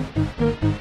Baby, you're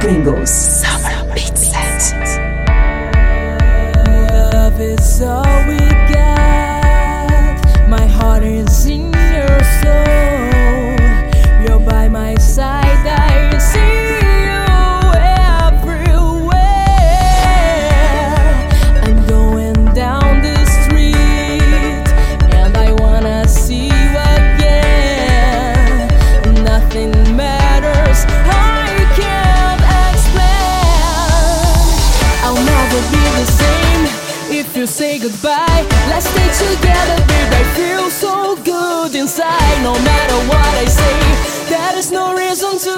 Pringles. I say. There is no reason to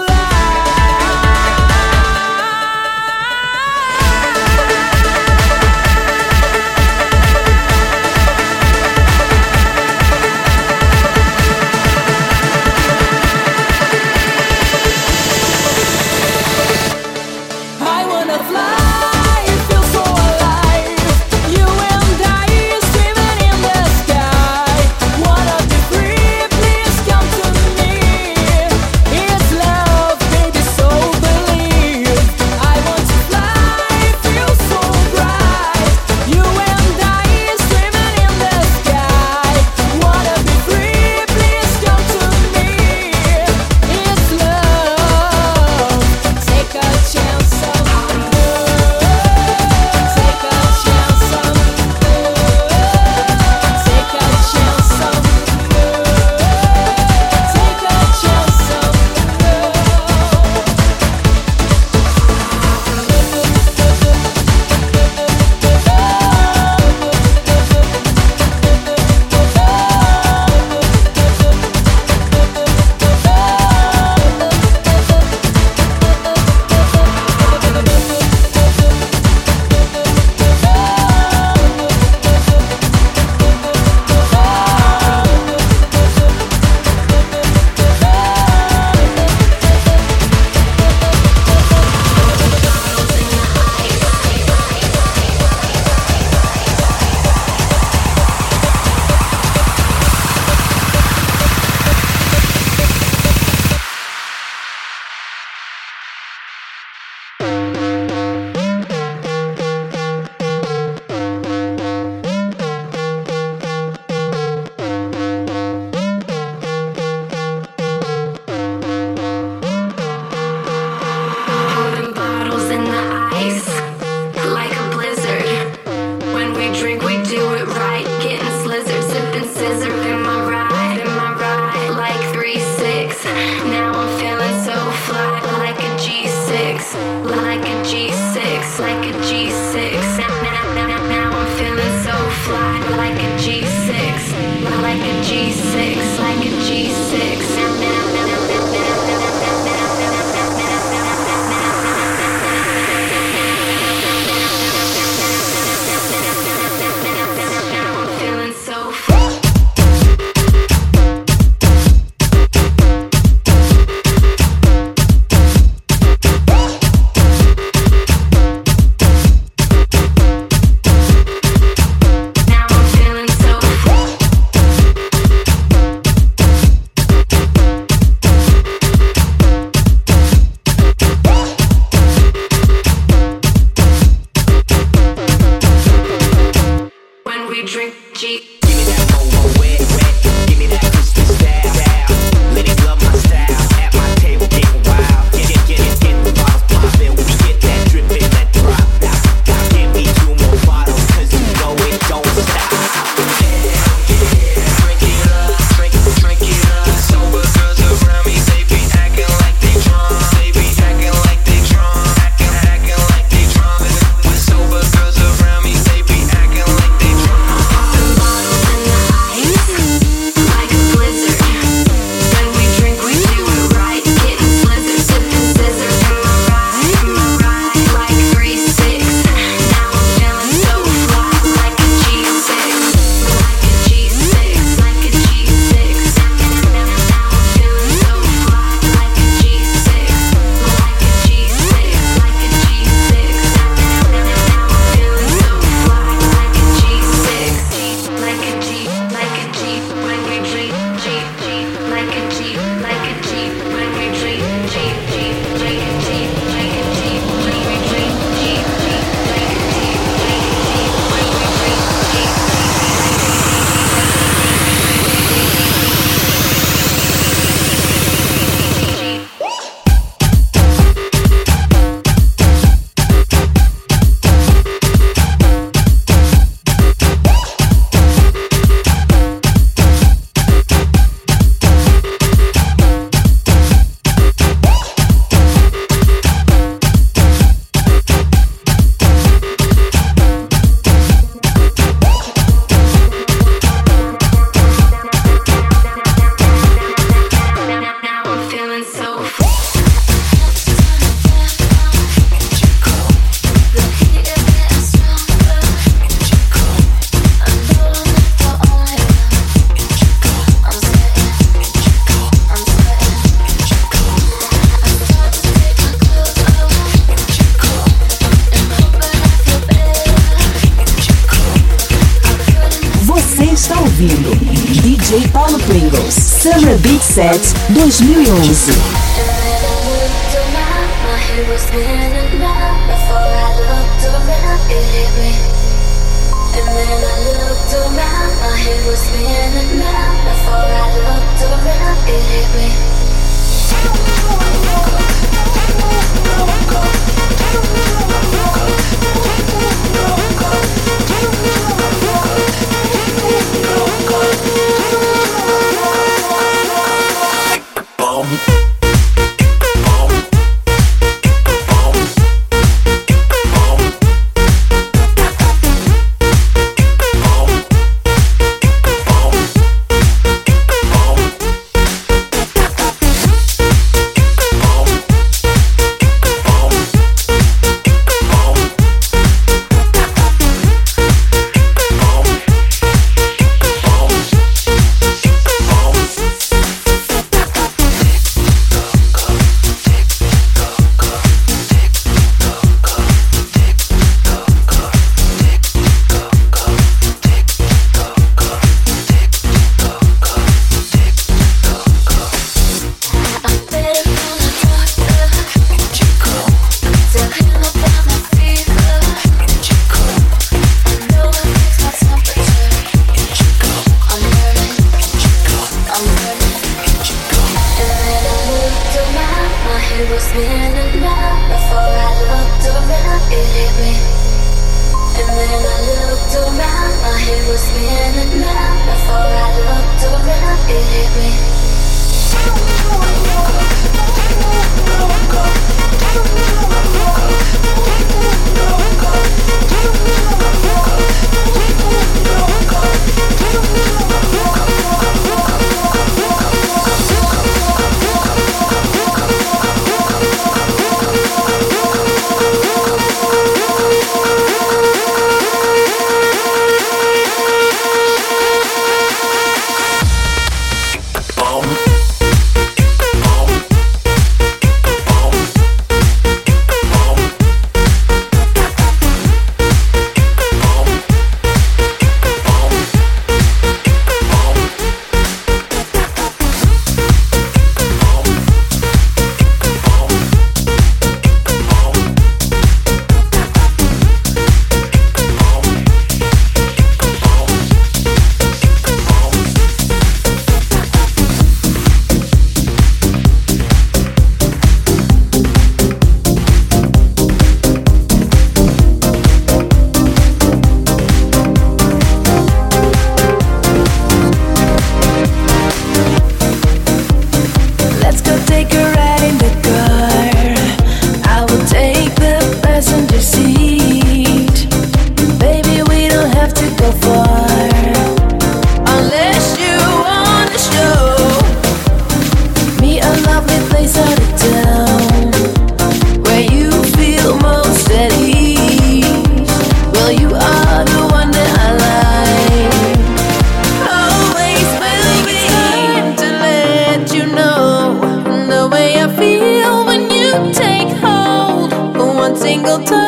We could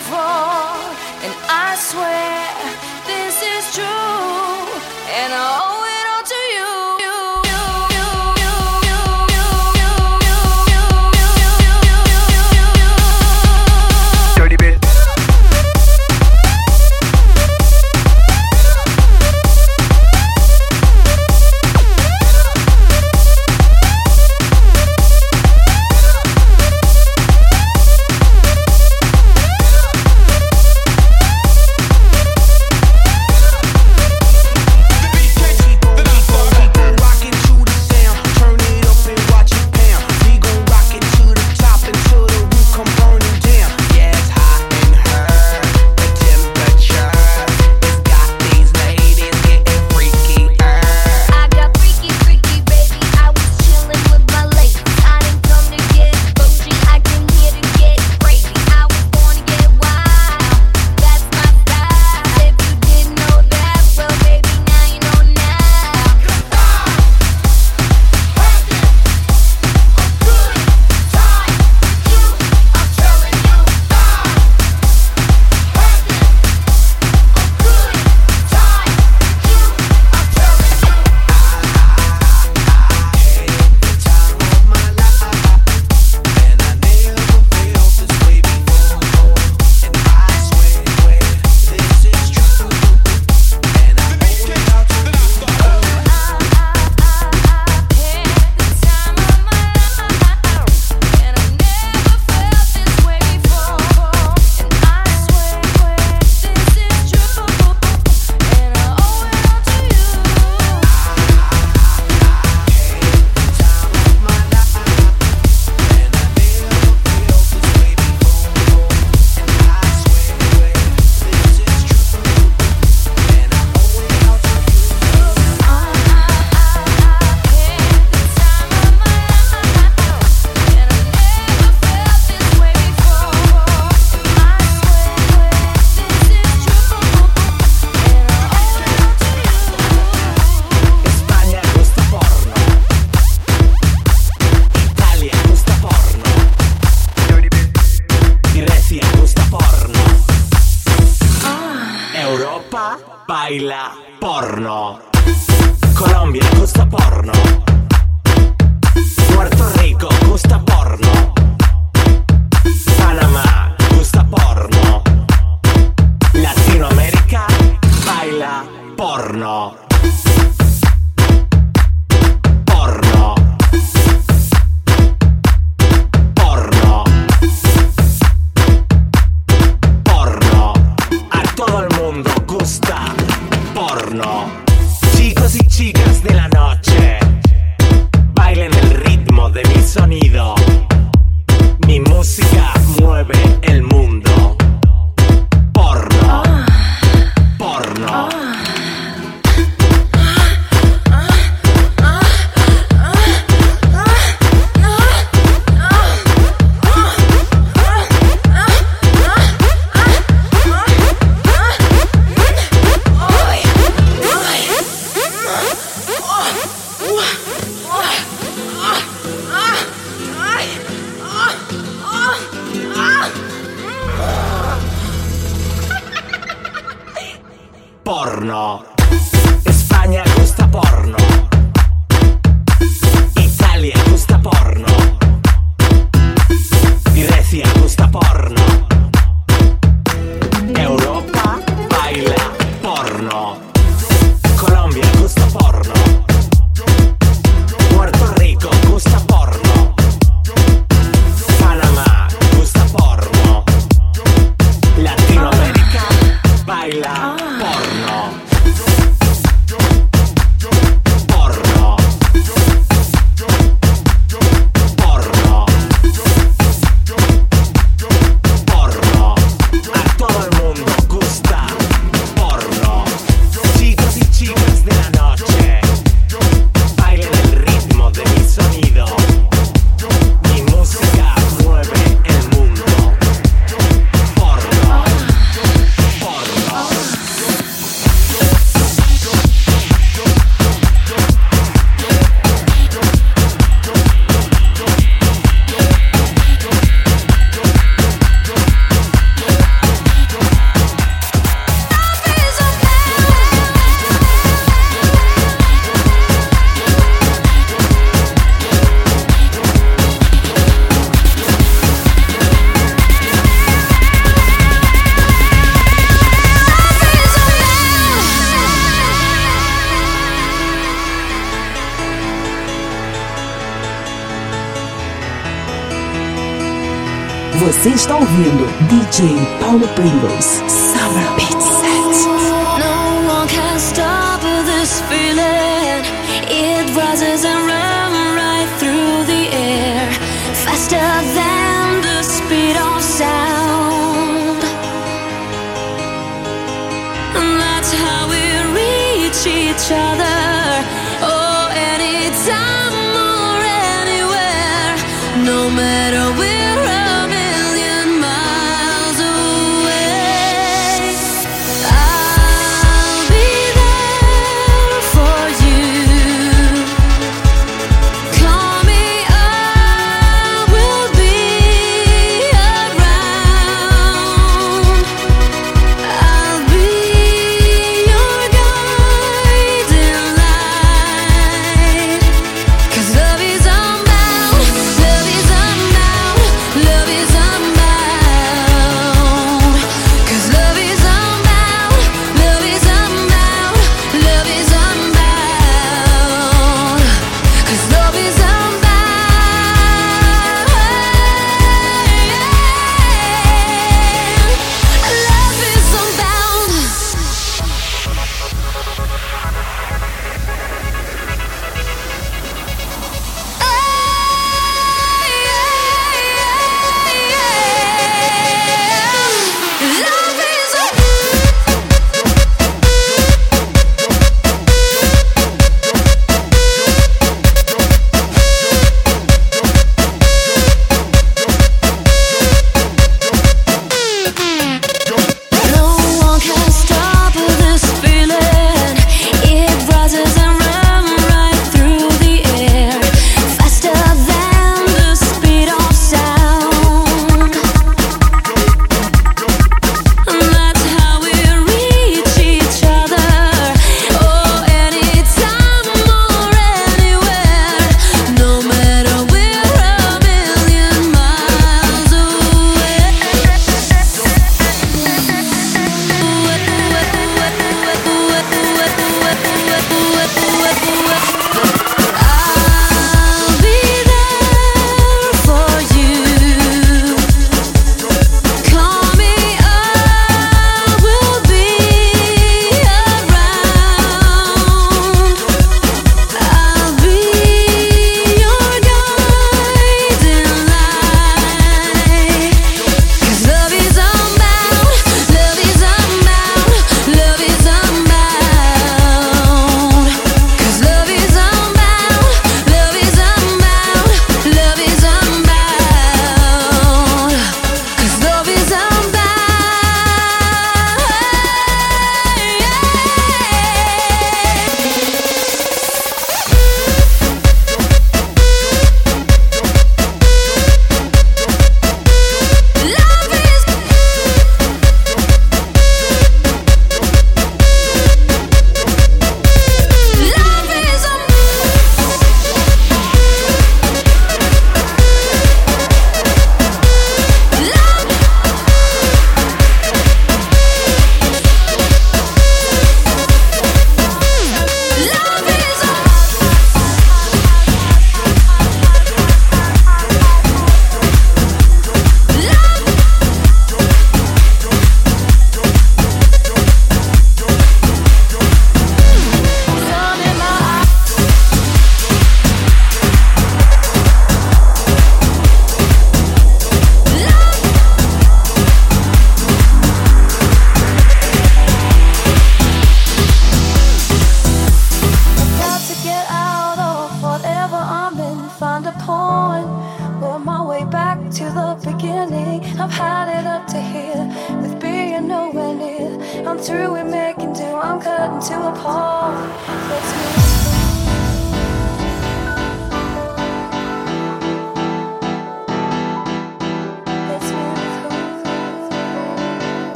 before And I swear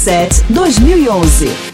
2007-2011.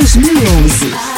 2011.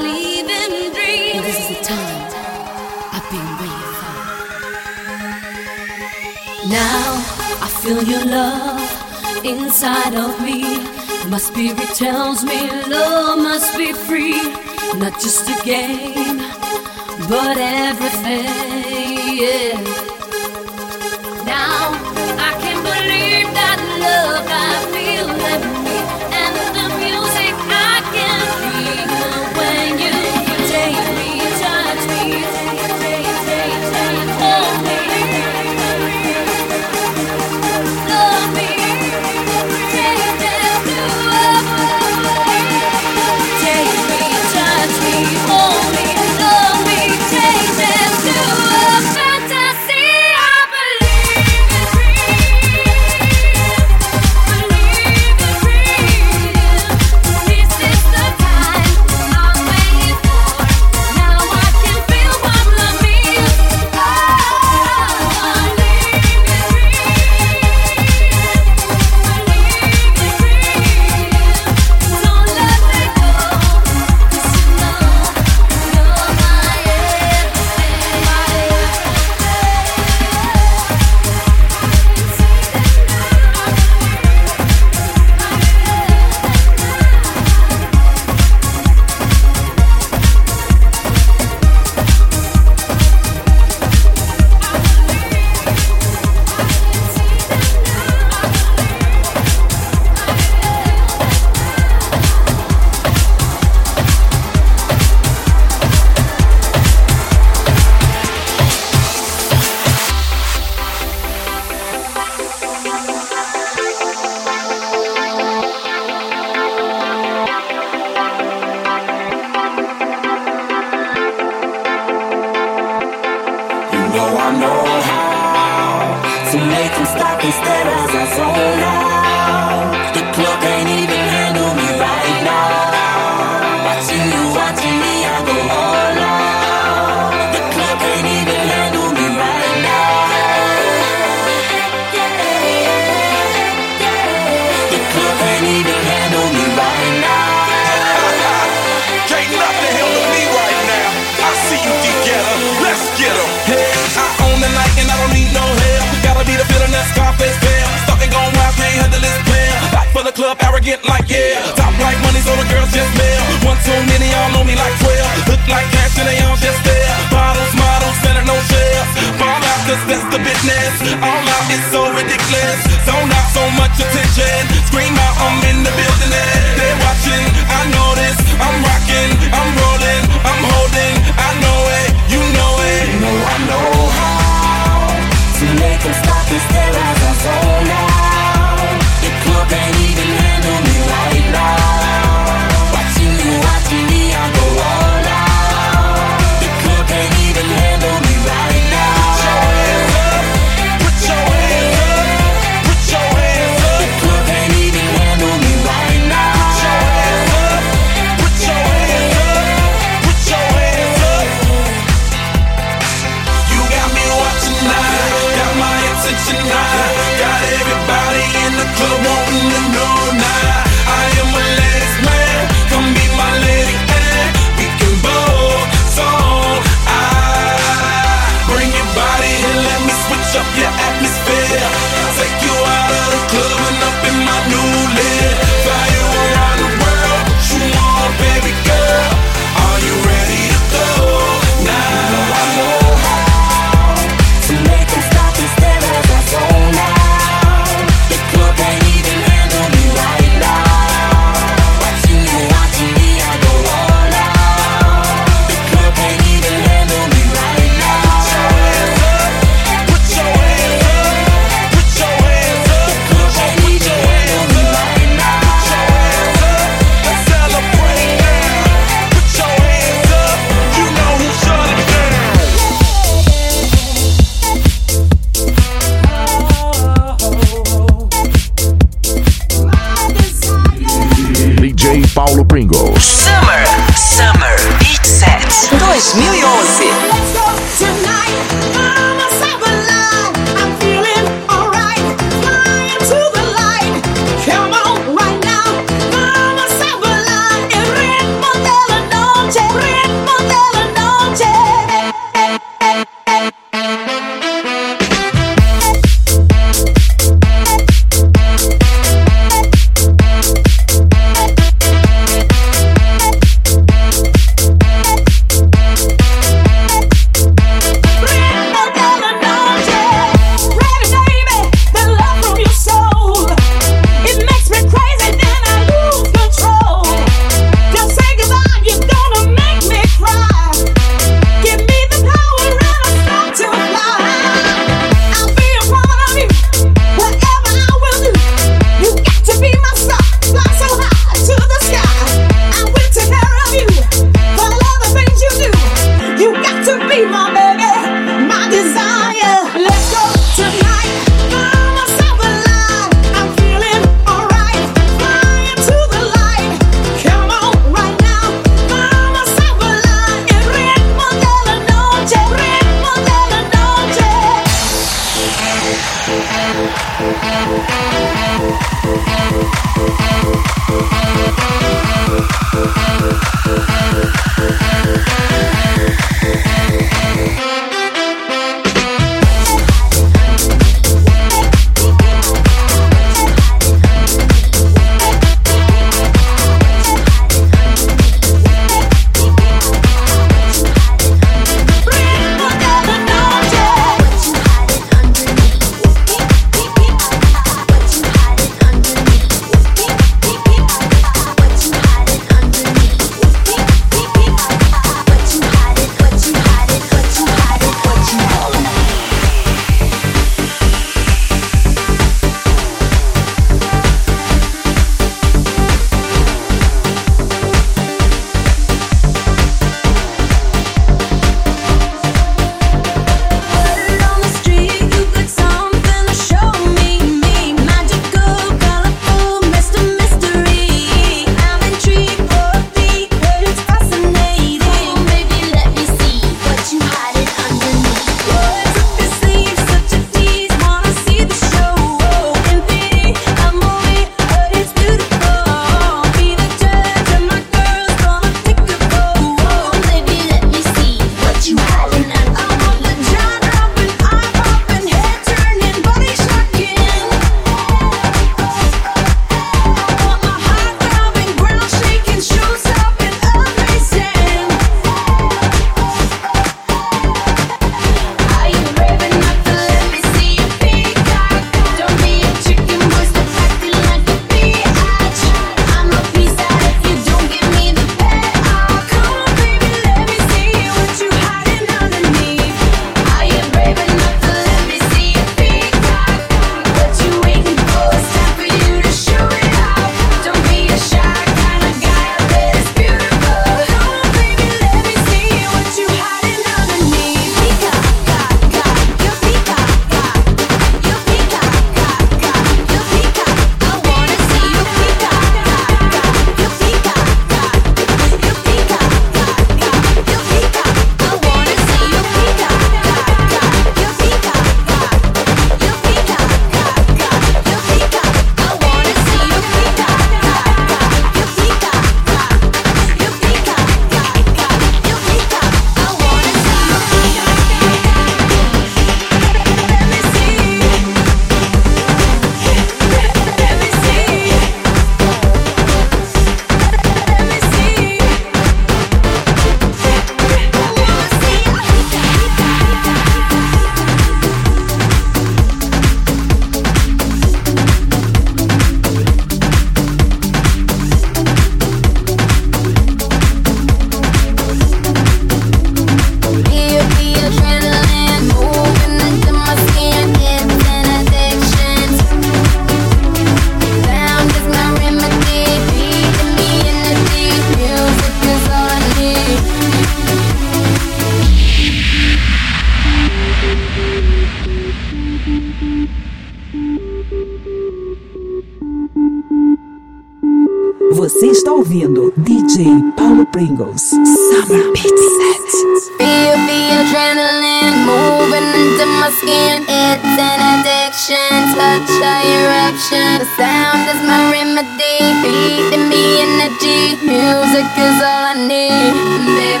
Pringles. Summer Beach Set. Feel the adrenaline moving into my skin. It's an addiction, such a eruption. The sound is my remedy, feeding me energy. Music is all I need, baby.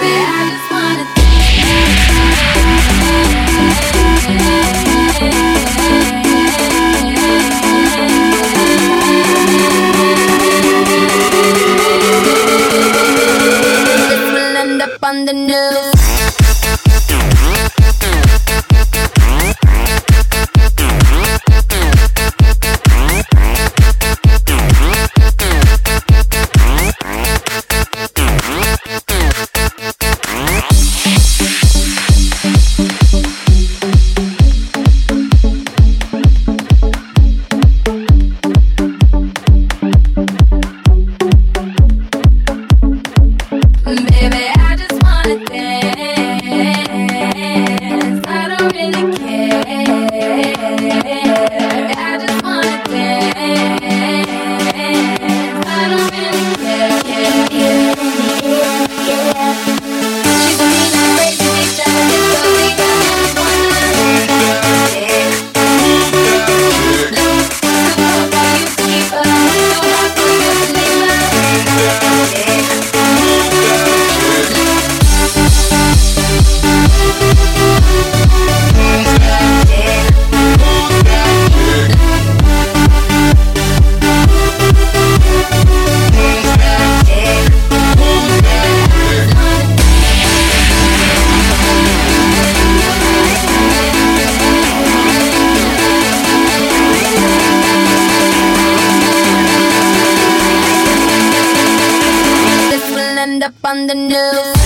up on the news.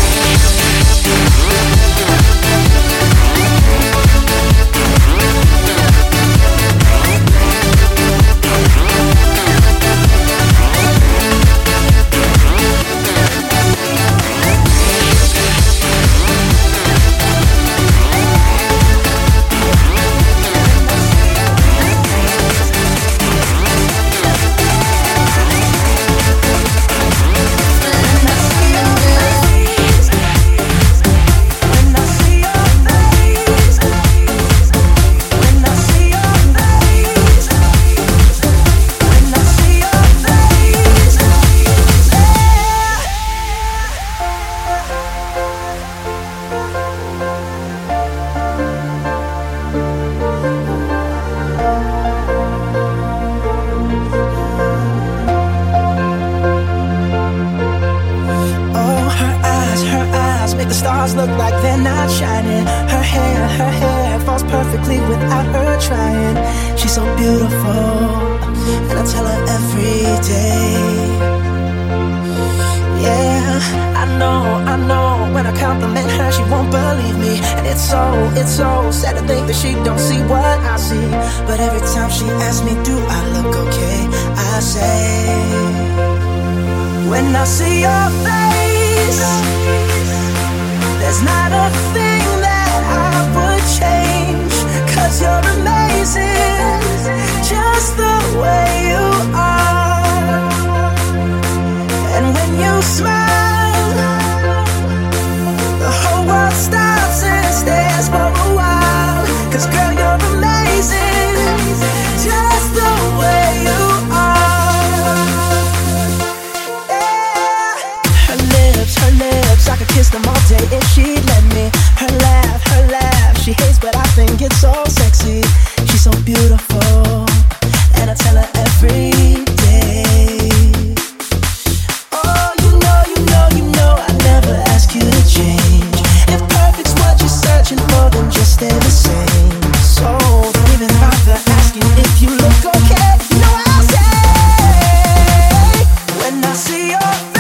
See your